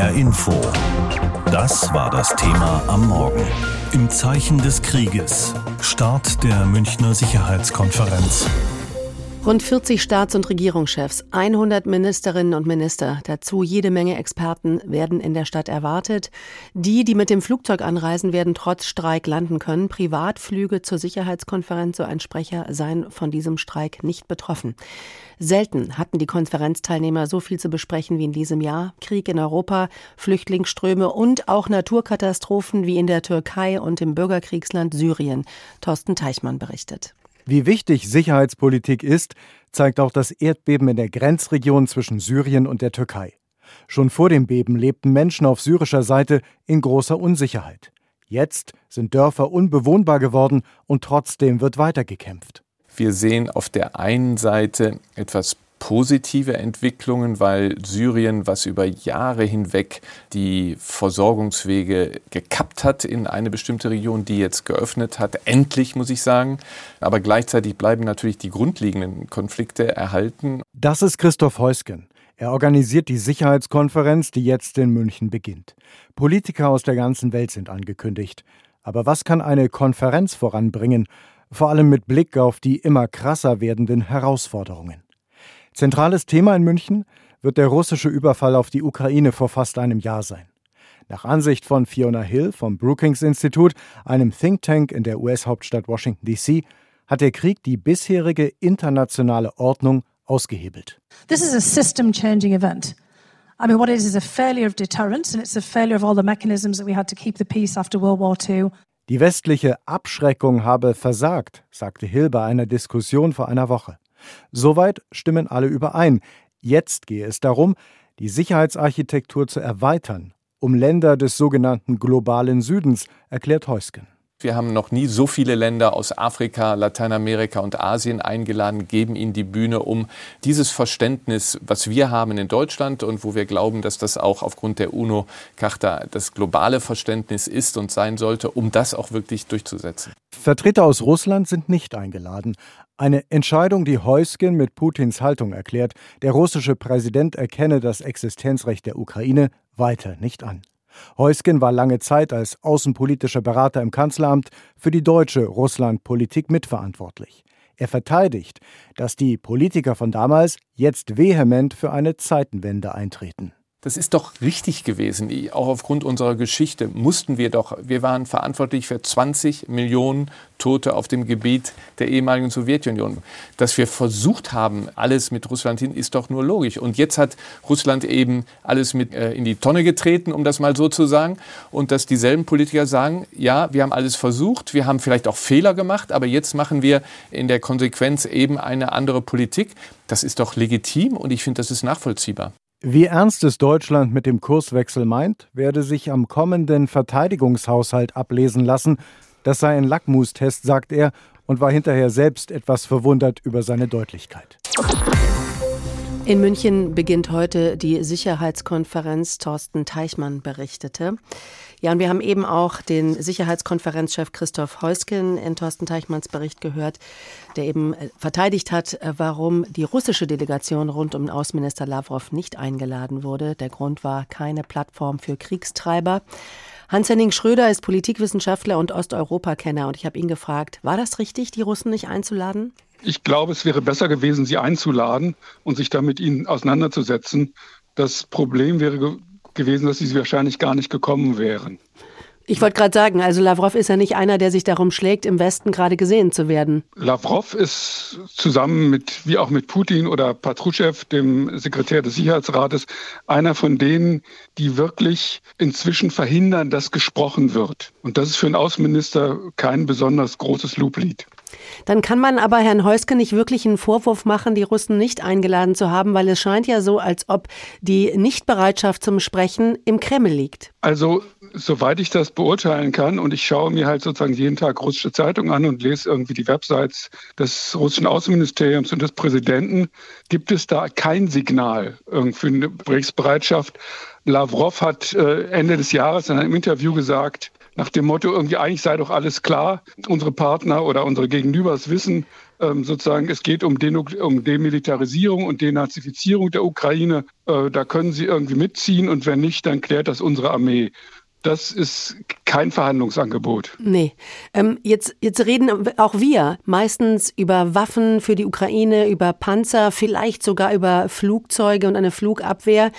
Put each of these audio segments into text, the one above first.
HR Info. Das war das Thema am Morgen. Im Zeichen des Krieges. Start der Münchner Sicherheitskonferenz. Rund 40 Staats- und Regierungschefs, 100 Ministerinnen und Minister, dazu jede Menge Experten werden in der Stadt erwartet. Die, die mit dem Flugzeug anreisen, werden trotz Streik landen können. Privatflüge zur Sicherheitskonferenz, so ein Sprecher, seien von diesem Streik nicht betroffen. Selten hatten die Konferenzteilnehmer so viel zu besprechen wie in diesem Jahr. Krieg in Europa, Flüchtlingsströme und auch Naturkatastrophen wie in der Türkei und im Bürgerkriegsland Syrien. Thorsten Teichmann berichtet. Wie wichtig Sicherheitspolitik ist, zeigt auch das Erdbeben in der Grenzregion zwischen Syrien und der Türkei. Schon vor dem Beben lebten Menschen auf syrischer Seite in großer Unsicherheit. Jetzt sind Dörfer unbewohnbar geworden und trotzdem wird weitergekämpft. Wir sehen auf der einen Seite etwas positive Entwicklungen, weil Syrien, was über Jahre hinweg die Versorgungswege gekappt hat in eine bestimmte Region, die jetzt geöffnet hat, endlich muss ich sagen. Aber gleichzeitig bleiben natürlich die grundlegenden Konflikte erhalten. Das ist Christoph Heusgen. Er organisiert die Sicherheitskonferenz, die jetzt in München beginnt. Politiker aus der ganzen Welt sind angekündigt. Aber was kann eine Konferenz voranbringen, vor allem mit Blick auf die immer krasser werdenden Herausforderungen? Zentrales Thema in München wird der russische Überfall auf die Ukraine vor fast einem Jahr sein. Nach Ansicht von Fiona Hill vom Brookings Institut, einem Think Tank in der US-Hauptstadt Washington, D.C., hat der Krieg die bisherige internationale Ordnung ausgehebelt. This is a system-changing event. I mean, what it is is a failure of deterrence, and it's a failure of all the mechanisms that we had to keep the peace after World War II. Die westliche Abschreckung habe versagt, sagte Hill bei einer Diskussion vor einer Woche. Soweit stimmen alle überein. Jetzt gehe es darum, die Sicherheitsarchitektur zu erweitern, um Länder des sogenannten globalen Südens, erklärt Heusken. Wir haben noch nie so viele Länder aus Afrika, Lateinamerika und Asien eingeladen, geben ihnen die Bühne, um dieses Verständnis, was wir haben in Deutschland und wo wir glauben, dass das auch aufgrund der UNO-Charta das globale Verständnis ist und sein sollte, um das auch wirklich durchzusetzen. Vertreter aus Russland sind nicht eingeladen. Eine Entscheidung, die Heusgen mit Putins Haltung erklärt, der russische Präsident erkenne das Existenzrecht der Ukraine weiter nicht an. Heusgen war lange Zeit als außenpolitischer Berater im Kanzleramt für die deutsche Russlandpolitik mitverantwortlich. Er verteidigt, dass die Politiker von damals jetzt vehement für eine Zeitenwende eintreten. Das ist doch richtig gewesen. Auch aufgrund unserer Geschichte mussten wir doch, wir waren verantwortlich für 20 Millionen Tote auf dem Gebiet der ehemaligen Sowjetunion. Dass wir versucht haben, alles mit Russland hin, ist doch nur logisch. Und jetzt hat Russland eben alles mit äh, in die Tonne getreten, um das mal so zu sagen. Und dass dieselben Politiker sagen, ja, wir haben alles versucht, wir haben vielleicht auch Fehler gemacht, aber jetzt machen wir in der Konsequenz eben eine andere Politik. Das ist doch legitim und ich finde, das ist nachvollziehbar. Wie ernst es Deutschland mit dem Kurswechsel meint, werde sich am kommenden Verteidigungshaushalt ablesen lassen. Das sei ein Lackmustest, sagt er, und war hinterher selbst etwas verwundert über seine Deutlichkeit. In München beginnt heute die Sicherheitskonferenz. Thorsten Teichmann berichtete. Ja, und wir haben eben auch den Sicherheitskonferenzchef Christoph Heusken in Thorsten Teichmanns Bericht gehört, der eben äh, verteidigt hat, äh, warum die russische Delegation rund um Außenminister Lavrov nicht eingeladen wurde. Der Grund war keine Plattform für Kriegstreiber. Hans-Henning Schröder ist Politikwissenschaftler und Osteuropakenner und ich habe ihn gefragt, war das richtig, die Russen nicht einzuladen? Ich glaube, es wäre besser gewesen, sie einzuladen und sich dann mit ihnen auseinanderzusetzen. Das Problem wäre gewesen, dass sie wahrscheinlich gar nicht gekommen wären. Ich wollte gerade sagen, also Lavrov ist ja nicht einer, der sich darum schlägt, im Westen gerade gesehen zu werden. Lavrov ist zusammen mit, wie auch mit Putin oder Patruschew, dem Sekretär des Sicherheitsrates, einer von denen, die wirklich inzwischen verhindern, dass gesprochen wird. Und das ist für einen Außenminister kein besonders großes Loblied. Dann kann man aber Herrn Heuske nicht wirklich einen Vorwurf machen, die Russen nicht eingeladen zu haben, weil es scheint ja so, als ob die Nichtbereitschaft zum Sprechen im Kreml liegt. Also soweit ich das beurteilen kann, und ich schaue mir halt sozusagen jeden Tag russische Zeitungen an und lese irgendwie die Websites des russischen Außenministeriums und des Präsidenten, gibt es da kein Signal für eine Gesprächsbereitschaft. Lavrov hat äh, Ende des Jahres in einem Interview gesagt, nach dem Motto, irgendwie eigentlich sei doch alles klar, unsere Partner oder unsere Gegenübers wissen, ähm, sozusagen, es geht um, Den um Demilitarisierung und Denazifizierung der Ukraine. Äh, da können Sie irgendwie mitziehen und wenn nicht, dann klärt das unsere Armee. Das ist kein Verhandlungsangebot. Nee. Ähm, jetzt, jetzt reden auch wir meistens über Waffen für die Ukraine, über Panzer, vielleicht sogar über Flugzeuge und eine Flugabwehr.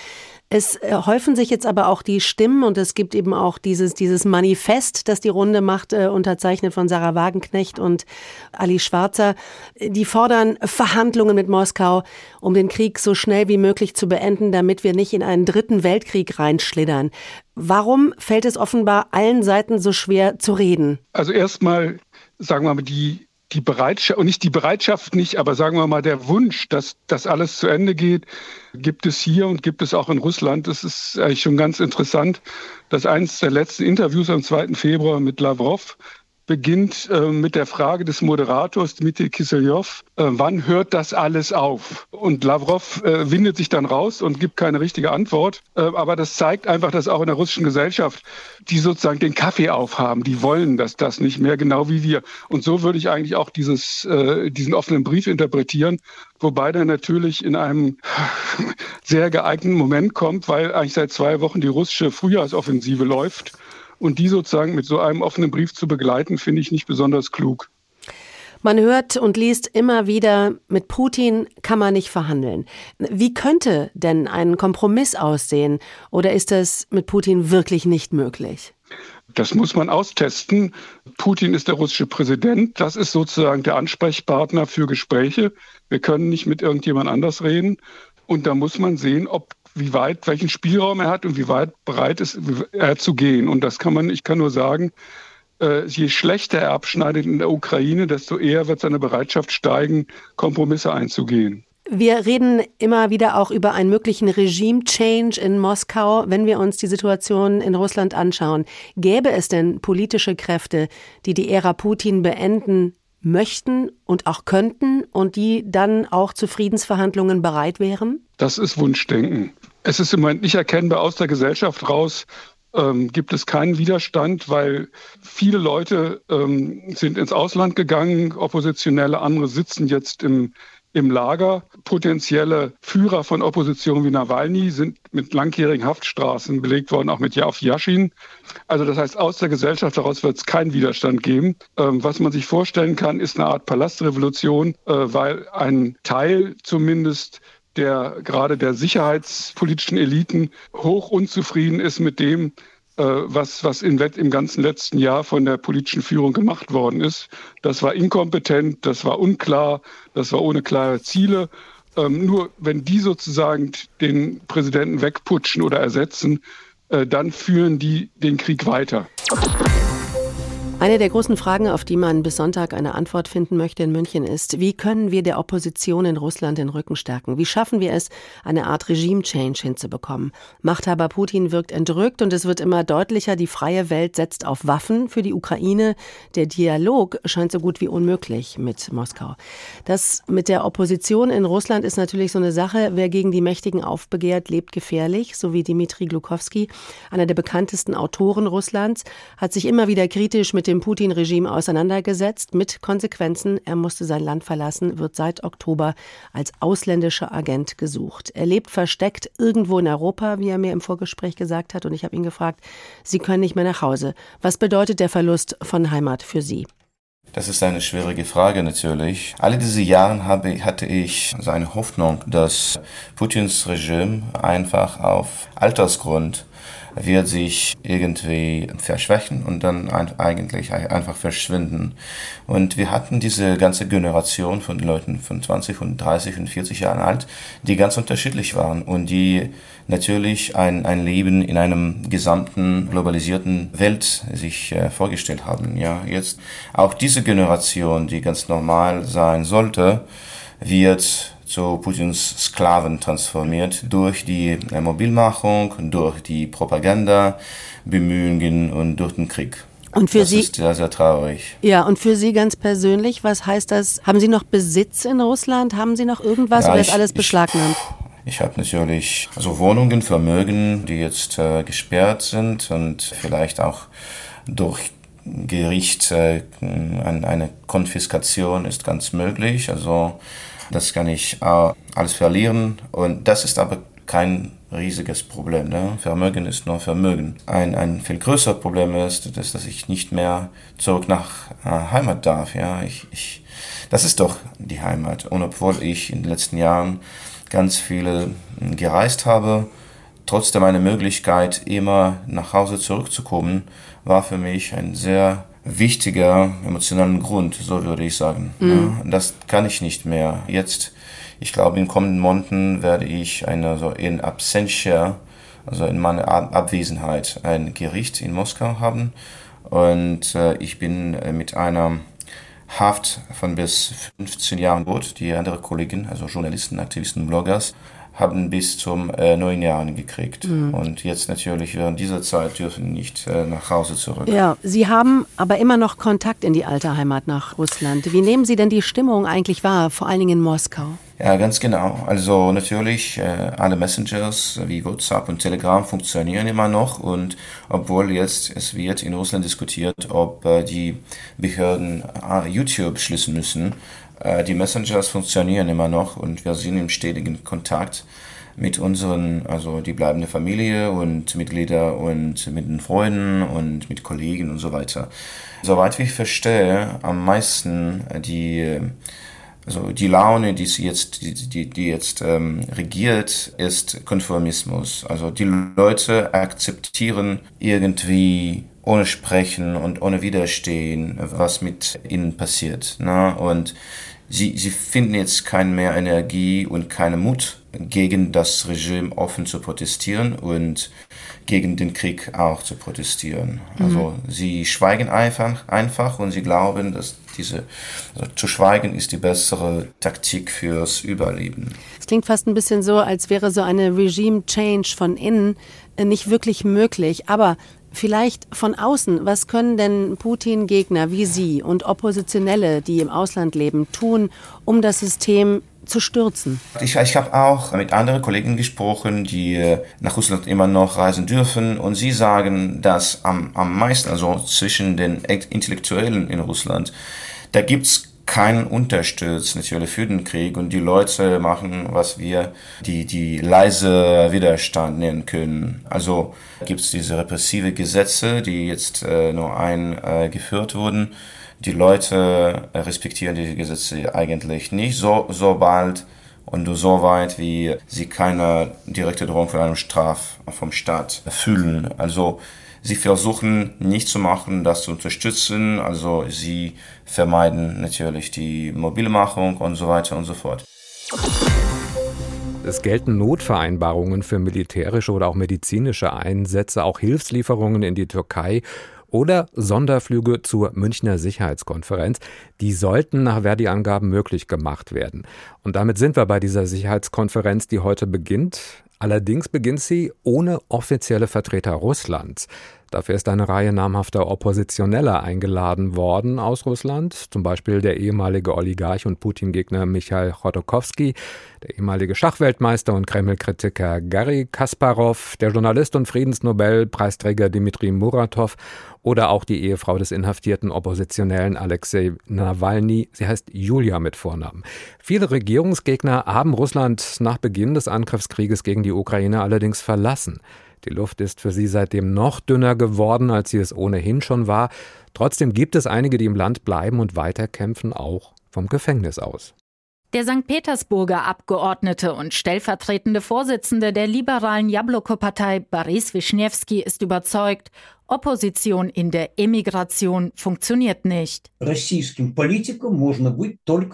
Es äh, häufen sich jetzt aber auch die Stimmen und es gibt eben auch dieses, dieses Manifest, das die Runde macht, äh, unterzeichnet von Sarah Wagenknecht und Ali Schwarzer. Die fordern Verhandlungen mit Moskau, um den Krieg so schnell wie möglich zu beenden, damit wir nicht in einen dritten Weltkrieg reinschlittern. Warum fällt es offenbar allen Seiten so schwer zu reden? Also erstmal, sagen wir mal, die die Bereitschaft, und nicht die Bereitschaft nicht, aber sagen wir mal der Wunsch, dass das alles zu Ende geht, gibt es hier und gibt es auch in Russland. Das ist eigentlich schon ganz interessant, dass eines der letzten Interviews am 2. Februar mit Lavrov beginnt äh, mit der Frage des Moderators Dmitry Kiselyov, äh, wann hört das alles auf? Und Lavrov äh, windet sich dann raus und gibt keine richtige Antwort. Äh, aber das zeigt einfach, dass auch in der russischen Gesellschaft die sozusagen den Kaffee aufhaben, die wollen das, das nicht mehr, genau wie wir. Und so würde ich eigentlich auch dieses, äh, diesen offenen Brief interpretieren, wobei der natürlich in einem sehr geeigneten Moment kommt, weil eigentlich seit zwei Wochen die russische Frühjahrsoffensive läuft und die sozusagen mit so einem offenen Brief zu begleiten, finde ich nicht besonders klug. Man hört und liest immer wieder, mit Putin kann man nicht verhandeln. Wie könnte denn ein Kompromiss aussehen? Oder ist das mit Putin wirklich nicht möglich? Das muss man austesten. Putin ist der russische Präsident. Das ist sozusagen der Ansprechpartner für Gespräche. Wir können nicht mit irgendjemand anders reden. Und da muss man sehen, ob wie weit, welchen Spielraum er hat und wie weit bereit ist er zu gehen. Und das kann man, ich kann nur sagen, äh, je schlechter er abschneidet in der Ukraine, desto eher wird seine Bereitschaft steigen, Kompromisse einzugehen. Wir reden immer wieder auch über einen möglichen Regime-Change in Moskau, wenn wir uns die Situation in Russland anschauen. Gäbe es denn politische Kräfte, die die Ära Putin beenden möchten und auch könnten und die dann auch zu Friedensverhandlungen bereit wären? Das ist Wunschdenken. Es ist im Moment nicht erkennbar aus der Gesellschaft raus, ähm, gibt es keinen Widerstand, weil viele Leute ähm, sind ins Ausland gegangen, Oppositionelle, andere sitzen jetzt im, im Lager. Potenzielle Führer von Opposition wie Nawalny sind mit langjährigen Haftstraßen belegt worden, auch mit Yaf Yashin. Also das heißt, aus der Gesellschaft heraus wird es keinen Widerstand geben. Ähm, was man sich vorstellen kann, ist eine Art Palastrevolution, äh, weil ein Teil zumindest der gerade der sicherheitspolitischen Eliten hoch unzufrieden ist mit dem, was, was im, im ganzen letzten Jahr von der politischen Führung gemacht worden ist. Das war inkompetent, das war unklar, das war ohne klare Ziele. Ähm, nur wenn die sozusagen den Präsidenten wegputschen oder ersetzen, äh, dann führen die den Krieg weiter. Eine der großen Fragen, auf die man bis Sonntag eine Antwort finden möchte in München, ist, wie können wir der Opposition in Russland den Rücken stärken? Wie schaffen wir es, eine Art Regime-Change hinzubekommen? Machthaber Putin wirkt entrückt und es wird immer deutlicher, die freie Welt setzt auf Waffen für die Ukraine. Der Dialog scheint so gut wie unmöglich mit Moskau. Das mit der Opposition in Russland ist natürlich so eine Sache. Wer gegen die Mächtigen aufbegehrt, lebt gefährlich, so wie Dmitri Glukowski, einer der bekanntesten Autoren Russlands, hat sich immer wieder kritisch mit dem dem Putin-Regime auseinandergesetzt, mit Konsequenzen. Er musste sein Land verlassen, wird seit Oktober als ausländischer Agent gesucht. Er lebt versteckt irgendwo in Europa, wie er mir im Vorgespräch gesagt hat. Und ich habe ihn gefragt, Sie können nicht mehr nach Hause. Was bedeutet der Verlust von Heimat für Sie? Das ist eine schwierige Frage natürlich. Alle diese Jahre habe, hatte ich so eine Hoffnung, dass Putins Regime einfach auf Altersgrund wird sich irgendwie verschwächen und dann ein, eigentlich einfach verschwinden. Und wir hatten diese ganze Generation von Leuten von 20 und 30 und 40 Jahren alt, die ganz unterschiedlich waren und die natürlich ein, ein Leben in einem gesamten globalisierten Welt sich äh, vorgestellt haben. Ja, jetzt auch diese Generation, die ganz normal sein sollte, wird zu Putins Sklaven transformiert durch die äh, Mobilmachung, durch die Propaganda, Bemühungen und durch den Krieg. Und für das Sie ist sehr, sehr traurig. Ja, und für Sie ganz persönlich, was heißt das? Haben Sie noch Besitz in Russland? Haben Sie noch irgendwas Ja, oder ich- ist alles beschlagnahmt? Ich habe natürlich also Wohnungen, Vermögen, die jetzt äh, gesperrt sind und vielleicht auch durch Gericht äh, eine Konfiskation ist ganz möglich. Also das kann ich äh, alles verlieren und das ist aber kein riesiges Problem. Ne? Vermögen ist nur Vermögen. Ein, ein viel größeres Problem ist, dass, dass ich nicht mehr zurück nach äh, Heimat darf. Ja? Ich, ich, das ist doch die Heimat. Und obwohl ich in den letzten Jahren ganz viele hm, gereist habe, trotzdem eine Möglichkeit, immer nach Hause zurückzukommen, war für mich ein sehr wichtiger emotionalen Grund, so würde ich sagen. Mhm. Ja, das kann ich nicht mehr. Jetzt, ich glaube, in kommenden Monaten werde ich eine so in Absentia, also in meiner Abwesenheit, ein Gericht in Moskau haben. Und äh, ich bin äh, mit einer Haft von bis 15 Jahren Boot, die andere Kollegen, also Journalisten, Aktivisten, Bloggers, haben bis zum äh, neun Jahren gekriegt. Mhm. Und jetzt natürlich während dieser Zeit dürfen nicht äh, nach Hause zurück. Ja, Sie haben aber immer noch Kontakt in die alte Heimat nach Russland. Wie nehmen Sie denn die Stimmung eigentlich wahr, vor allen Dingen in Moskau? Ja, ganz genau. Also natürlich, äh, alle Messengers wie WhatsApp und Telegram funktionieren immer noch und obwohl jetzt es wird in Russland diskutiert, ob äh, die Behörden äh, YouTube schließen müssen, die Messengers funktionieren immer noch und wir sind im stetigen Kontakt mit unseren, also die bleibende Familie und Mitglieder und mit den Freunden und mit Kollegen und so weiter. Soweit ich verstehe, am meisten die also die Laune, die jetzt, die, die, die jetzt ähm, regiert, ist Konformismus. Also die Leute akzeptieren irgendwie ohne Sprechen und ohne Widerstehen, was mit ihnen passiert. Ne? Und sie, sie finden jetzt keine mehr Energie und keine Mut, gegen das Regime offen zu protestieren und gegen den Krieg auch zu protestieren. Mhm. Also sie schweigen einfach, einfach und sie glauben, dass diese, also zu schweigen ist die bessere Taktik fürs Überleben. Es klingt fast ein bisschen so, als wäre so eine Regime-Change von innen nicht wirklich möglich. Aber Vielleicht von außen, was können denn Putin-Gegner wie Sie und Oppositionelle, die im Ausland leben, tun, um das System zu stürzen? Ich, ich habe auch mit anderen Kollegen gesprochen, die äh, nach Russland immer noch reisen dürfen und sie sagen, dass am, am meisten, also zwischen den Intellektuellen in Russland, da gibt's keinen Unterstütz natürlich für den Krieg und die Leute machen, was wir die, die leise Widerstand nennen können. Also gibt es diese repressive Gesetze, die jetzt äh, nur eingeführt äh, wurden. Die Leute äh, respektieren diese Gesetze eigentlich nicht so, so bald und so weit, wie sie keine direkte Drohung von einem Straf vom Staat fühlen. Also Sie versuchen nicht zu machen, das zu unterstützen. Also sie vermeiden natürlich die Mobilmachung und so weiter und so fort. Es gelten Notvereinbarungen für militärische oder auch medizinische Einsätze, auch Hilfslieferungen in die Türkei oder Sonderflüge zur Münchner Sicherheitskonferenz. Die sollten nach Verdi-Angaben möglich gemacht werden. Und damit sind wir bei dieser Sicherheitskonferenz, die heute beginnt. Allerdings beginnt sie ohne offizielle Vertreter Russlands. Dafür ist eine Reihe namhafter Oppositioneller eingeladen worden aus Russland, zum Beispiel der ehemalige Oligarch und Putin-Gegner Michail Chodorkowski, der ehemalige Schachweltmeister und Kreml-Kritiker Garry Kasparov, der Journalist und Friedensnobelpreisträger Dmitri Muratov oder auch die Ehefrau des inhaftierten Oppositionellen Alexei Nawalny. Sie heißt Julia mit Vornamen. Viele Regierungsgegner haben Russland nach Beginn des Angriffskrieges gegen die Ukraine allerdings verlassen. Die Luft ist für sie seitdem noch dünner geworden, als sie es ohnehin schon war. Trotzdem gibt es einige, die im Land bleiben und weiterkämpfen, auch vom Gefängnis aus. Der St. Petersburger Abgeordnete und stellvertretende Vorsitzende der liberalen Jabloko-Partei Boris Wischniewski ist überzeugt, Opposition in der Emigration funktioniert nicht.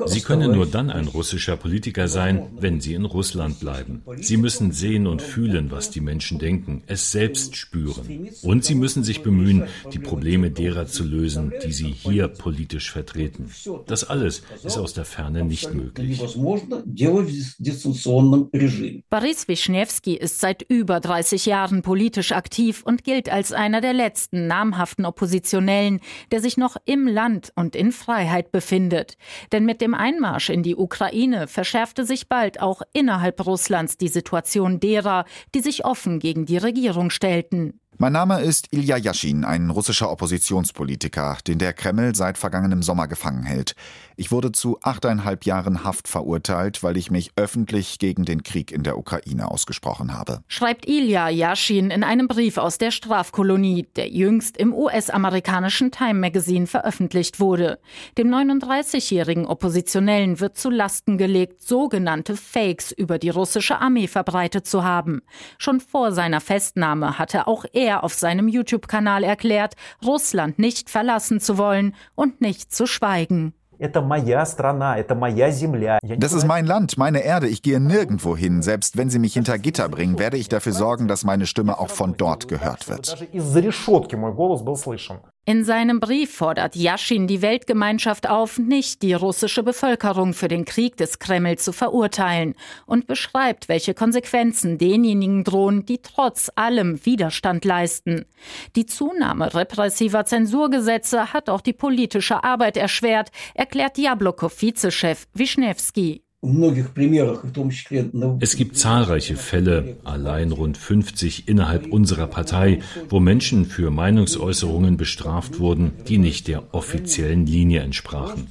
Sie können nur dann ein russischer Politiker sein, wenn Sie in Russland bleiben. Sie müssen sehen und fühlen, was die Menschen denken, es selbst spüren. Und Sie müssen sich bemühen, die Probleme derer zu lösen, die Sie hier politisch vertreten. Das alles ist aus der Ferne nicht möglich. Boris Wischniewski ist seit über 30 Jahren politisch aktiv und gilt als einer der letzten letzten namhaften Oppositionellen, der sich noch im Land und in Freiheit befindet. Denn mit dem Einmarsch in die Ukraine verschärfte sich bald auch innerhalb Russlands die Situation derer, die sich offen gegen die Regierung stellten. Mein Name ist Ilya Yashin, ein russischer Oppositionspolitiker, den der Kreml seit vergangenem Sommer gefangen hält. Ich wurde zu achteinhalb Jahren Haft verurteilt, weil ich mich öffentlich gegen den Krieg in der Ukraine ausgesprochen habe. Schreibt Ilya Yashin in einem Brief aus der Strafkolonie, der jüngst im US-amerikanischen Time Magazine veröffentlicht wurde. Dem 39-jährigen Oppositionellen wird zu Lasten gelegt, sogenannte Fakes über die russische Armee verbreitet zu haben. Schon vor seiner Festnahme hatte auch er auf seinem YouTube-Kanal erklärt, Russland nicht verlassen zu wollen und nicht zu schweigen. Das ist mein Land, meine Erde. Ich gehe nirgendwo hin. Selbst wenn sie mich hinter Gitter bringen, werde ich dafür sorgen, dass meine Stimme auch von dort gehört wird. In seinem Brief fordert Yashin die Weltgemeinschaft auf, nicht die russische Bevölkerung für den Krieg des Kreml zu verurteilen und beschreibt, welche Konsequenzen denjenigen drohen, die trotz allem Widerstand leisten. Die Zunahme repressiver Zensurgesetze hat auch die politische Arbeit erschwert, erklärt Jabloko-Vizechef Wischnewski. Es gibt zahlreiche Fälle, allein rund 50 innerhalb unserer Partei, wo Menschen für Meinungsäußerungen bestraft wurden, die nicht der offiziellen Linie entsprachen.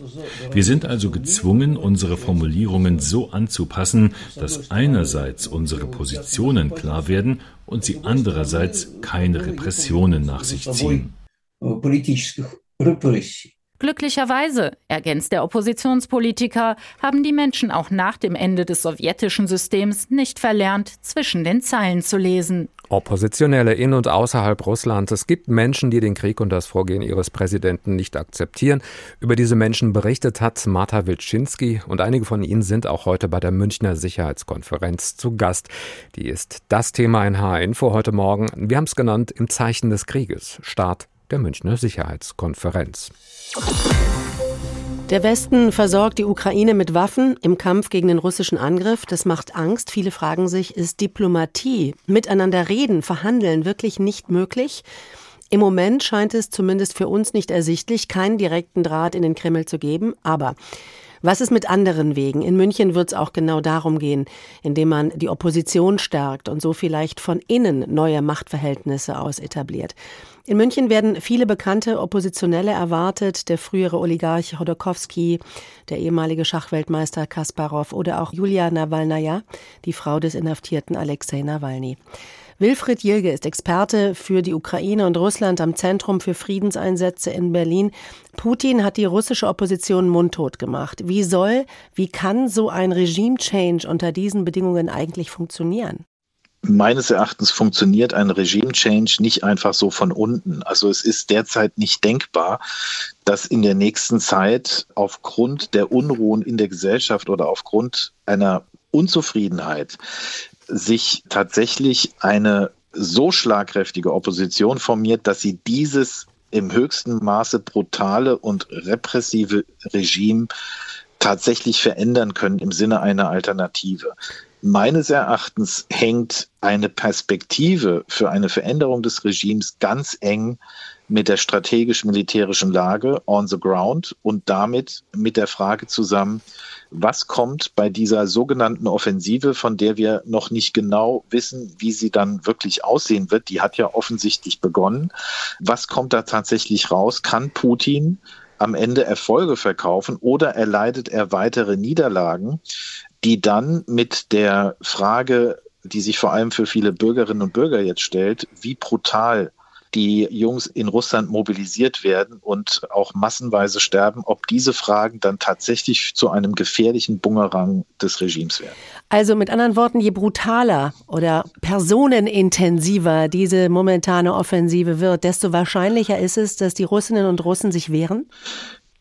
Wir sind also gezwungen, unsere Formulierungen so anzupassen, dass einerseits unsere Positionen klar werden und sie andererseits keine Repressionen nach sich ziehen. Glücklicherweise, ergänzt der Oppositionspolitiker, haben die Menschen auch nach dem Ende des sowjetischen Systems nicht verlernt, zwischen den Zeilen zu lesen. Oppositionelle in und außerhalb Russlands. Es gibt Menschen, die den Krieg und das Vorgehen ihres Präsidenten nicht akzeptieren. Über diese Menschen berichtet hat Marta Wilczynski und einige von ihnen sind auch heute bei der Münchner Sicherheitskonferenz zu Gast. Die ist das Thema in HR Info heute Morgen. Wir haben es genannt im Zeichen des Krieges. Start der Münchner Sicherheitskonferenz. Der Westen versorgt die Ukraine mit Waffen im Kampf gegen den russischen Angriff. Das macht Angst. Viele fragen sich, ist Diplomatie, miteinander reden, verhandeln wirklich nicht möglich? Im Moment scheint es zumindest für uns nicht ersichtlich, keinen direkten Draht in den Kreml zu geben. Aber was ist mit anderen Wegen? In München wird es auch genau darum gehen, indem man die Opposition stärkt und so vielleicht von innen neue Machtverhältnisse aus etabliert. In München werden viele bekannte Oppositionelle erwartet, der frühere Oligarch Chodorkowski, der ehemalige Schachweltmeister Kasparov oder auch Julia Nawalnaja, die Frau des inhaftierten Alexei Nawalny. Wilfried Jilge ist Experte für die Ukraine und Russland am Zentrum für Friedenseinsätze in Berlin. Putin hat die russische Opposition mundtot gemacht. Wie soll, wie kann so ein Regime-Change unter diesen Bedingungen eigentlich funktionieren? Meines Erachtens funktioniert ein Regime-Change nicht einfach so von unten. Also es ist derzeit nicht denkbar, dass in der nächsten Zeit aufgrund der Unruhen in der Gesellschaft oder aufgrund einer Unzufriedenheit sich tatsächlich eine so schlagkräftige Opposition formiert, dass sie dieses im höchsten Maße brutale und repressive Regime tatsächlich verändern können im Sinne einer Alternative. Meines Erachtens hängt eine Perspektive für eine Veränderung des Regimes ganz eng mit der strategisch-militärischen Lage on the ground und damit mit der Frage zusammen, was kommt bei dieser sogenannten Offensive, von der wir noch nicht genau wissen, wie sie dann wirklich aussehen wird. Die hat ja offensichtlich begonnen. Was kommt da tatsächlich raus? Kann Putin am Ende Erfolge verkaufen oder erleidet er weitere Niederlagen? Die dann mit der Frage, die sich vor allem für viele Bürgerinnen und Bürger jetzt stellt, wie brutal die Jungs in Russland mobilisiert werden und auch massenweise sterben, ob diese Fragen dann tatsächlich zu einem gefährlichen Bumerang des Regimes werden. Also mit anderen Worten, je brutaler oder personenintensiver diese momentane Offensive wird, desto wahrscheinlicher ist es, dass die Russinnen und Russen sich wehren?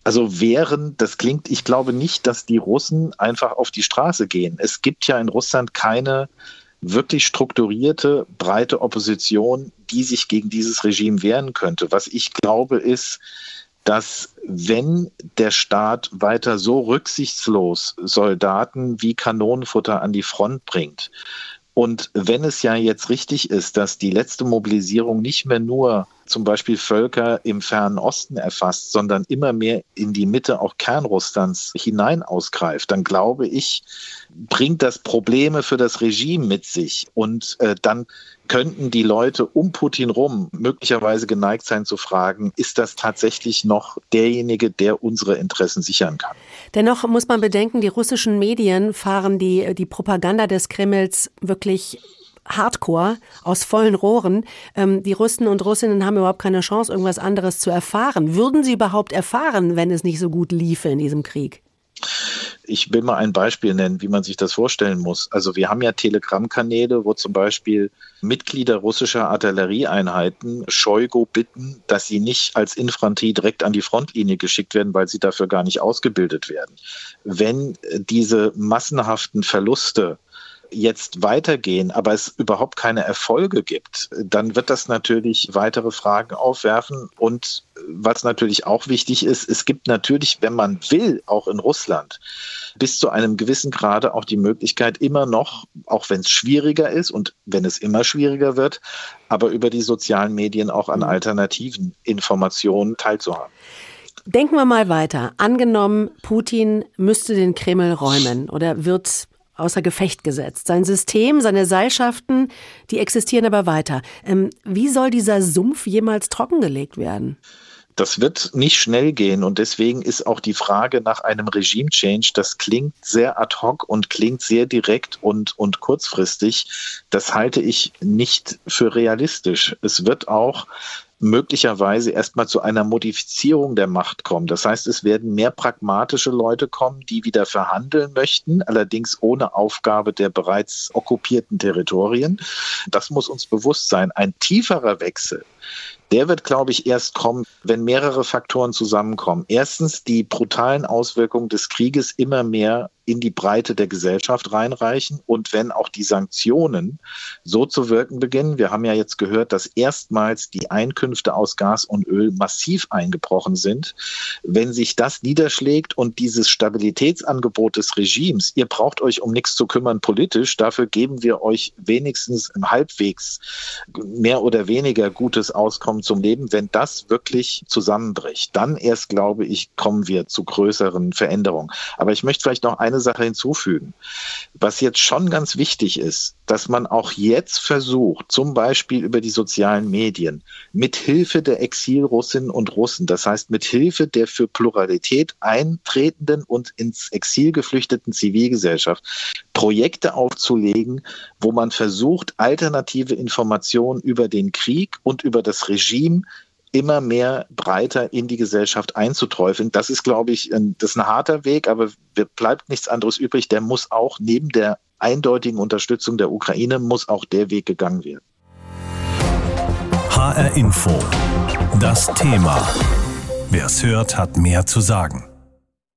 Also wären, das klingt, ich glaube nicht, dass die Russen einfach auf die Straße gehen. Es gibt ja in Russland keine wirklich strukturierte, breite Opposition, die sich gegen dieses Regime wehren könnte. Was ich glaube, ist, dass wenn der Staat weiter so rücksichtslos Soldaten wie Kanonenfutter an die Front bringt und wenn es ja jetzt richtig ist, dass die letzte Mobilisierung nicht mehr nur zum Beispiel Völker im fernen Osten erfasst, sondern immer mehr in die Mitte auch Kernrusslands hinein ausgreift, dann glaube ich, bringt das Probleme für das Regime mit sich. Und äh, dann könnten die Leute um Putin rum möglicherweise geneigt sein zu fragen, ist das tatsächlich noch derjenige, der unsere Interessen sichern kann? Dennoch muss man bedenken, die russischen Medien fahren die, die Propaganda des Kremls wirklich Hardcore aus vollen Rohren. Ähm, die Russen und Russinnen haben überhaupt keine Chance, irgendwas anderes zu erfahren. Würden sie überhaupt erfahren, wenn es nicht so gut liefe in diesem Krieg? Ich will mal ein Beispiel nennen, wie man sich das vorstellen muss. Also wir haben ja Telegram-Kanäle, wo zum Beispiel Mitglieder russischer Artillerieeinheiten Shoigu bitten, dass sie nicht als Infanterie direkt an die Frontlinie geschickt werden, weil sie dafür gar nicht ausgebildet werden. Wenn diese massenhaften Verluste jetzt weitergehen, aber es überhaupt keine Erfolge gibt, dann wird das natürlich weitere Fragen aufwerfen. Und was natürlich auch wichtig ist, es gibt natürlich, wenn man will, auch in Russland, bis zu einem gewissen Grade auch die Möglichkeit, immer noch, auch wenn es schwieriger ist und wenn es immer schwieriger wird, aber über die sozialen Medien auch an alternativen Informationen teilzuhaben. Denken wir mal weiter. Angenommen, Putin müsste den Kreml räumen oder wird außer Gefecht gesetzt. Sein System, seine Seilschaften, die existieren aber weiter. Ähm, wie soll dieser Sumpf jemals trockengelegt werden? Das wird nicht schnell gehen und deswegen ist auch die Frage nach einem Regime-Change, das klingt sehr ad hoc und klingt sehr direkt und, und kurzfristig. Das halte ich nicht für realistisch. Es wird auch möglicherweise erstmal zu einer Modifizierung der Macht kommen. Das heißt, es werden mehr pragmatische Leute kommen, die wieder verhandeln möchten, allerdings ohne Aufgabe der bereits okkupierten Territorien. Das muss uns bewusst sein. Ein tieferer Wechsel der wird, glaube ich, erst kommen, wenn mehrere Faktoren zusammenkommen. Erstens die brutalen Auswirkungen des Krieges immer mehr in die Breite der Gesellschaft reinreichen und wenn auch die Sanktionen so zu wirken beginnen. Wir haben ja jetzt gehört, dass erstmals die Einkünfte aus Gas und Öl massiv eingebrochen sind. Wenn sich das niederschlägt und dieses Stabilitätsangebot des Regimes, ihr braucht euch um nichts zu kümmern politisch, dafür geben wir euch wenigstens halbwegs mehr oder weniger gutes Auskommen zum Leben. Wenn das wirklich zusammenbricht, dann erst, glaube ich, kommen wir zu größeren Veränderungen. Aber ich möchte vielleicht noch eine Sache hinzufügen. Was jetzt schon ganz wichtig ist, dass man auch jetzt versucht, zum Beispiel über die sozialen Medien, mit Hilfe der Exilrussinnen und Russen, das heißt mit Hilfe der für Pluralität eintretenden und ins Exil geflüchteten Zivilgesellschaft, Projekte aufzulegen, wo man versucht, alternative Informationen über den Krieg und über das Regime immer mehr breiter in die Gesellschaft einzuträufeln. Das ist, glaube ich, ein, das ist ein harter Weg, aber bleibt nichts anderes übrig. Der muss auch neben der eindeutigen Unterstützung der Ukraine, muss auch der Weg gegangen werden. HR Info. Das Thema. Wer es hört, hat mehr zu sagen.